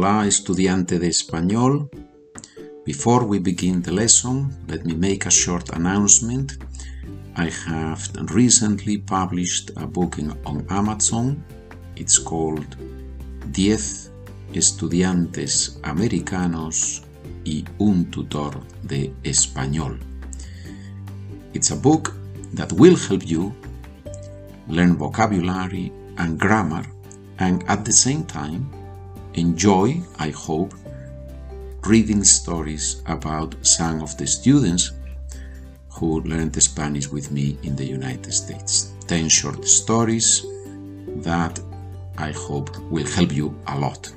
Hola, estudiante de español. Before we begin the lesson, let me make a short announcement. I have recently published a book on Amazon. It's called Diez estudiantes americanos y un tutor de español. It's a book that will help you learn vocabulary and grammar and at the same time enjoy, I hope, reading stories about some of the students who learned Spanish with me in the United States. 10 short stories that I hope will help you a lot.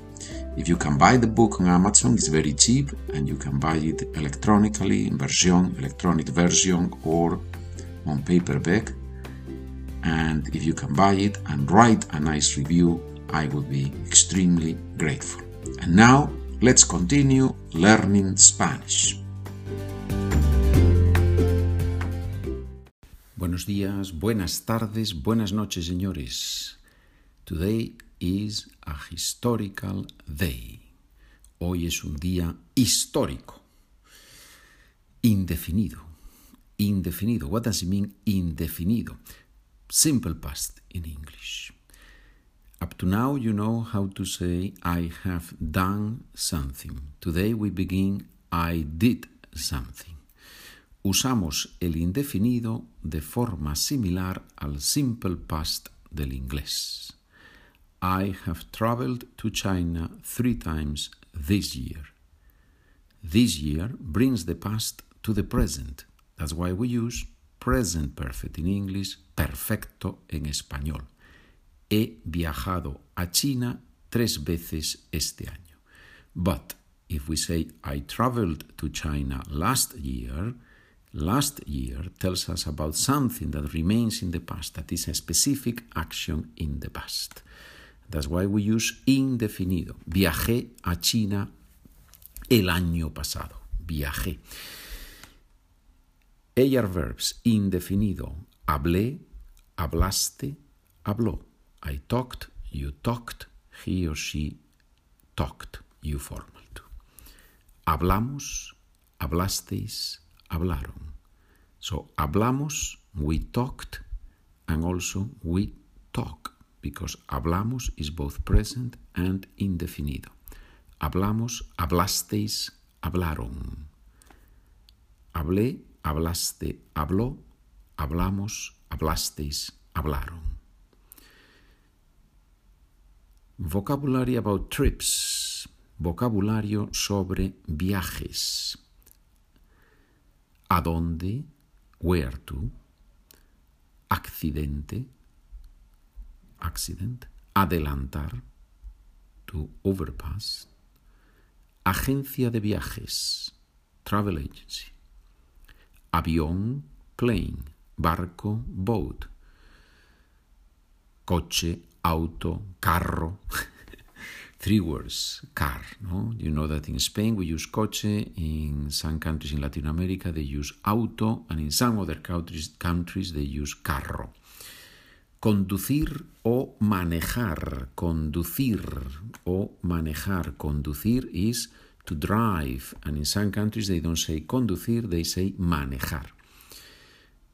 If you can buy the book on Amazon, it's very cheap and you can buy it electronically in version, electronic version or on paperback. And if you can buy it and write a nice review, I would be extremely grateful. And now let's continue learning Spanish. Buenos días, buenas tardes, buenas noches, señores. Today is a historical day. Hoy es un día histórico. Indefinido. Indefinido. What does it mean indefinido? Simple past in English. Up to now, you know how to say I have done something. Today we begin I did something. Usamos el indefinido de forma similar al simple past del inglés. I have traveled to China three times this year. This year brings the past to the present. That's why we use present perfect in English, perfecto en español. He viajado a China tres veces este año. But if we say I traveled to China last year, last year tells us about something that remains in the past, that is a specific action in the past. That's why we use indefinido. Viajé a China el año pasado. Viajé. Ellar verbs indefinido. Hablé, hablaste, habló. I talked, you talked, he or she talked, you formal too. Hablamos, hablasteis, hablaron. So hablamos, we talked, and also we talk because hablamos is both present and indefinido. Hablamos, hablasteis, hablaron. Hablé, hablaste, habló, hablamos, hablasteis, hablaron. Vocabulary about trips. Vocabulario sobre viajes. ¿A dónde? Where to? Accidente accident, adelantar, to overpass, agencia de viajes, travel agency, avión, plane, barco, boat, coche, auto, carro. Three words, car. No? You know that in Spain we use coche, in some countries in Latin America they use auto, and in some other countries, countries they use carro. Conducir o manejar. Conducir o manejar. Conducir is to drive. And in some countries they don't say conducir, they say manejar.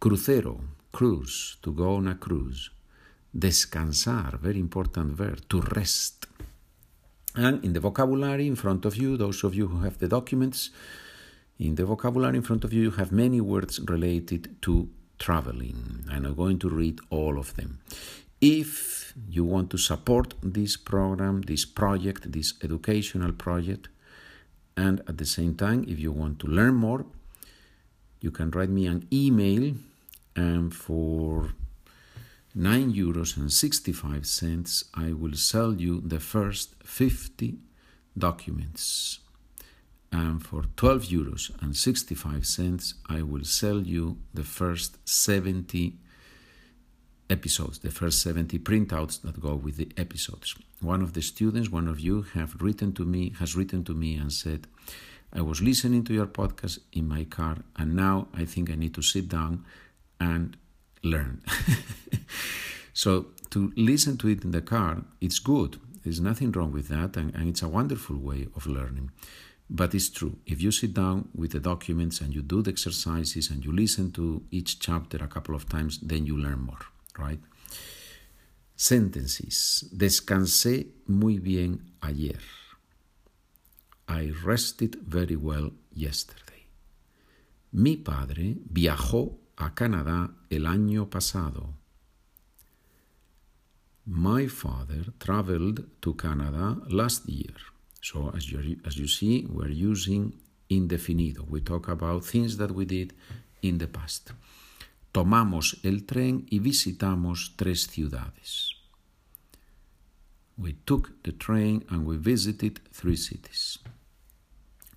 Crucero, cruise, to go on a cruise. Descansar, very important verb, to rest. And in the vocabulary in front of you, those of you who have the documents, in the vocabulary in front of you, you have many words related to traveling. I'm not going to read all of them. If you want to support this program, this project, this educational project, and at the same time, if you want to learn more, you can write me an email and for 9 euros and 65 cents I will sell you the first 50 documents and for 12 euros and 65 cents I will sell you the first 70 episodes, the first 70 printouts that go with the episodes. One of the students, one of you have written to me, has written to me and said, I was listening to your podcast in my car and now I think I need to sit down and learn. so to listen to it in the car, it's good There's nothing wrong with that, and, and it's a wonderful way of learning. But it's true. If you sit down with the documents and you do the exercises and you listen to each chapter a couple of times, then you learn more, right? Sentences. Descansé muy bien ayer. I rested very well yesterday. Mi padre viajó a Canadá el año pasado. My father traveled to Canada last year. So as you, as you see, we're using indefinido. We talk about things that we did in the past. Tomamos el tren y visitamos tres ciudades. We took the train and we visited three cities.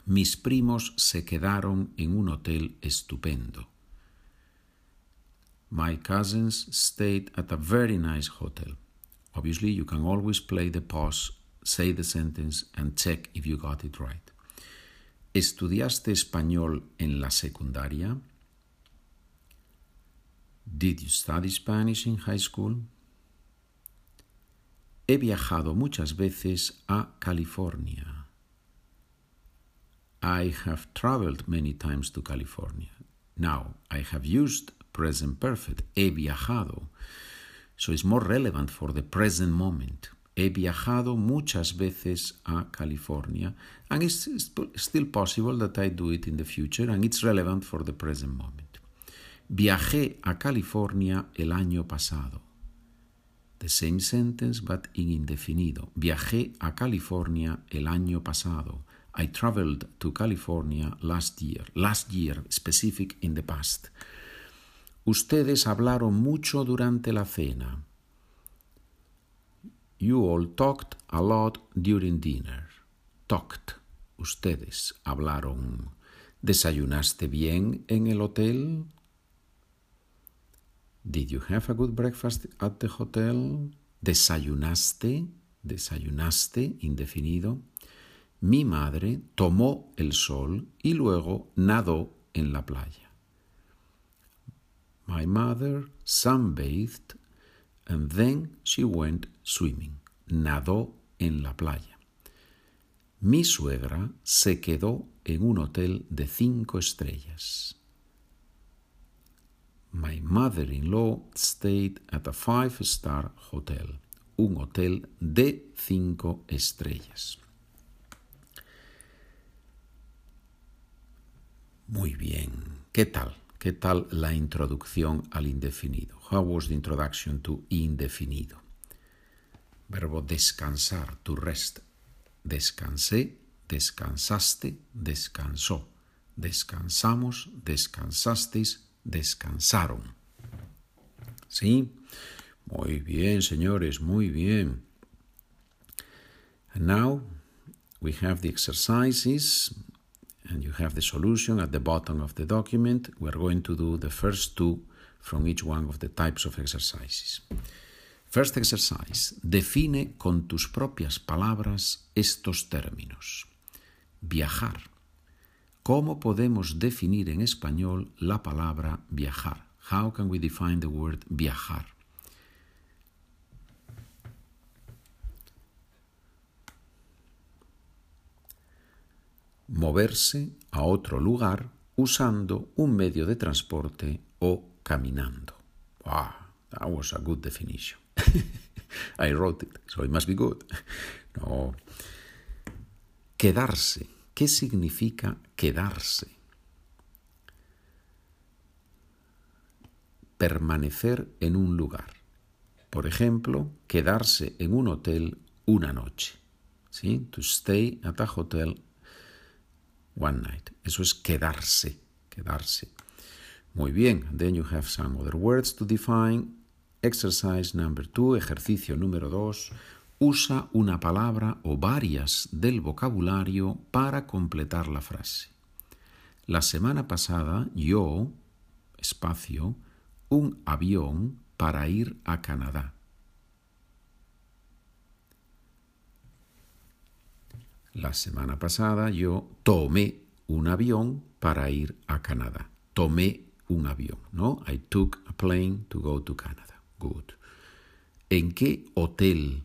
Mis primos se quedaron en un hotel estupendo. My cousins stayed at a very nice hotel. Obviously, you can always play the pause, say the sentence, and check if you got it right. ¿Estudiaste español en la secundaria? Did you study Spanish in high school? He viajado muchas veces a California. I have traveled many times to California. Now, I have used present perfect, he viajado. So it's more relevant for the present moment. He viajado muchas veces a California, and it's still possible that I do it in the future, and it's relevant for the present moment. Viajé a California el año pasado. The same sentence, but in indefinido. Viajé a California el año pasado. I traveled to California last year. Last year, specific in the past. Ustedes hablaron mucho durante la cena. You all talked a lot during dinner. Talked. Ustedes hablaron. ¿Desayunaste bien en el hotel? Did you have a good breakfast at the hotel? ¿Desayunaste? ¿Desayunaste? Indefinido. Mi madre tomó el sol y luego nadó en la playa. My mother sunbathed and then she went swimming. Nadó en la playa. Mi suegra se quedó en un hotel de cinco estrellas. My mother-in-law stayed at a five-star hotel, un hotel de cinco estrellas. Muy bien. ¿Qué tal? ¿Qué tal la introducción al indefinido? How was the introduction to indefinido? Verbo descansar, to rest. Descansé, descansaste, descansó. Descansamos, descansasteis, descansaron. ¿Sí? Muy bien, señores, muy bien. And now we have the exercises and you have the solution at the bottom of the document. We're going to do the first two from each one of the types of exercises. First exercise. Define con tus propias palabras estos términos. Viajar. ¿Cómo podemos definir en español la palabra viajar? How can we define the word viajar? Moverse a otro lugar usando un medio de transporte o caminando. Wow, that was a good definition. I wrote it, so it must be good. No. Quedarse. ¿Qué significa quedarse? Permanecer en un lugar. Por ejemplo, quedarse en un hotel una noche. ¿Sí? To stay at a hotel one night. Eso es quedarse, quedarse. Muy bien. Then you have some other words to define. Exercise number two, ejercicio número dos. Usa una palabra o varias del vocabulario para completar la frase. La semana pasada yo, espacio, un avión para ir a Canadá. La semana pasada yo tomé un avión para ir a Canadá. Tomé un avión, ¿no? I took a plane to go to Canada. Good. ¿En qué hotel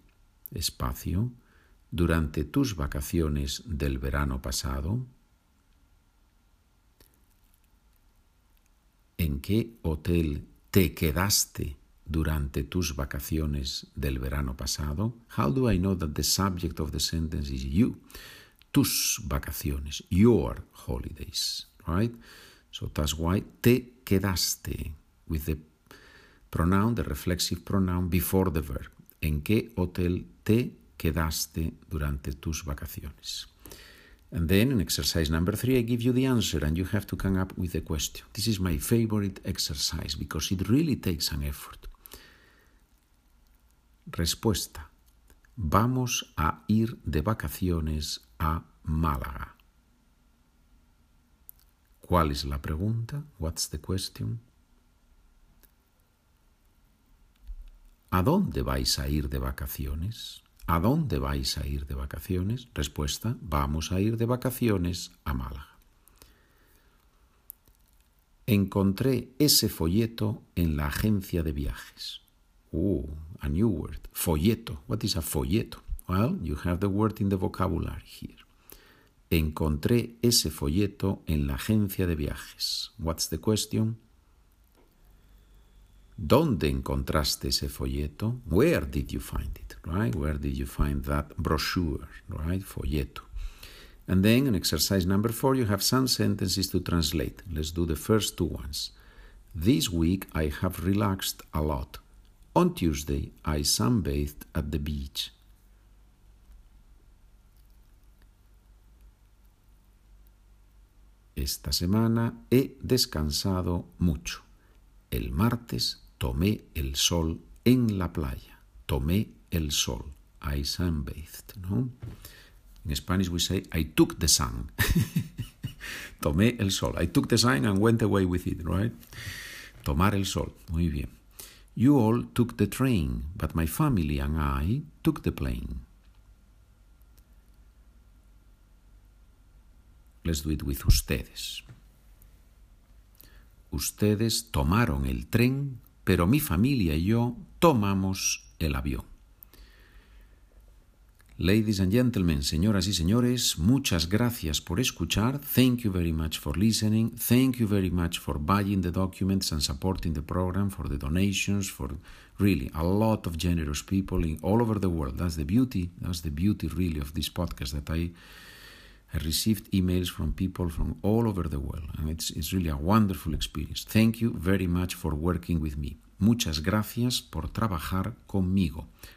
espacio, durante tus vacaciones del verano pasado? ¿En qué hotel te quedaste durante tus vacaciones del verano pasado? How do I know that the subject of the sentence is you? Tus vacaciones, your holidays, right? So that's why te quedaste with the pronoun, the reflexive pronoun before the verb. ¿En qué hotel te quedaste durante tus vacaciones? And then in exercise number three, I give you the answer and you have to come up with a question. This is my favorite exercise because it really takes an effort. Respuesta. Vamos a ir de vacaciones a Málaga. ¿Cuál es la pregunta? What's the question? ¿A dónde vais a ir de vacaciones? ¿A dónde vais a ir de vacaciones? Respuesta, vamos a ir de vacaciones a Málaga. Encontré ese folleto en la agencia de viajes. Oh, a new word. Folleto. What is a folleto? Well, you have the word in the vocabulary here. Encontré ese folleto en la agencia de viajes. What's the question? ¿Dónde encontraste ese folleto? Where did you find it? Right? Where did you find that brochure? Right? Folleto. And then in exercise number four, you have some sentences to translate. Let's do the first two ones. This week I have relaxed a lot. On Tuesday I sunbathed at the beach. Esta semana he descansado mucho. El martes tomé el sol en la playa. Tomé el sol. I sunbathed, ¿no? In Spanish we say I took the sun. tomé el sol. I took the sun and went away with it, right? Tomar el sol. Muy bien. You all took the train, but my family and I took the plane. Let's do it with ustedes. Ustedes tomaron el tren, pero mi familia y yo tomamos el avión. Ladies and gentlemen, señoras y señores, muchas gracias por escuchar. Thank you very much for listening. Thank you very much for buying the documents and supporting the program, for the donations, for really a lot of generous people in all over the world. That's the beauty. That's the beauty really of this podcast that I I received emails from people from all over the world, and it's, it's really a wonderful experience. Thank you very much for working with me. Muchas gracias por trabajar conmigo.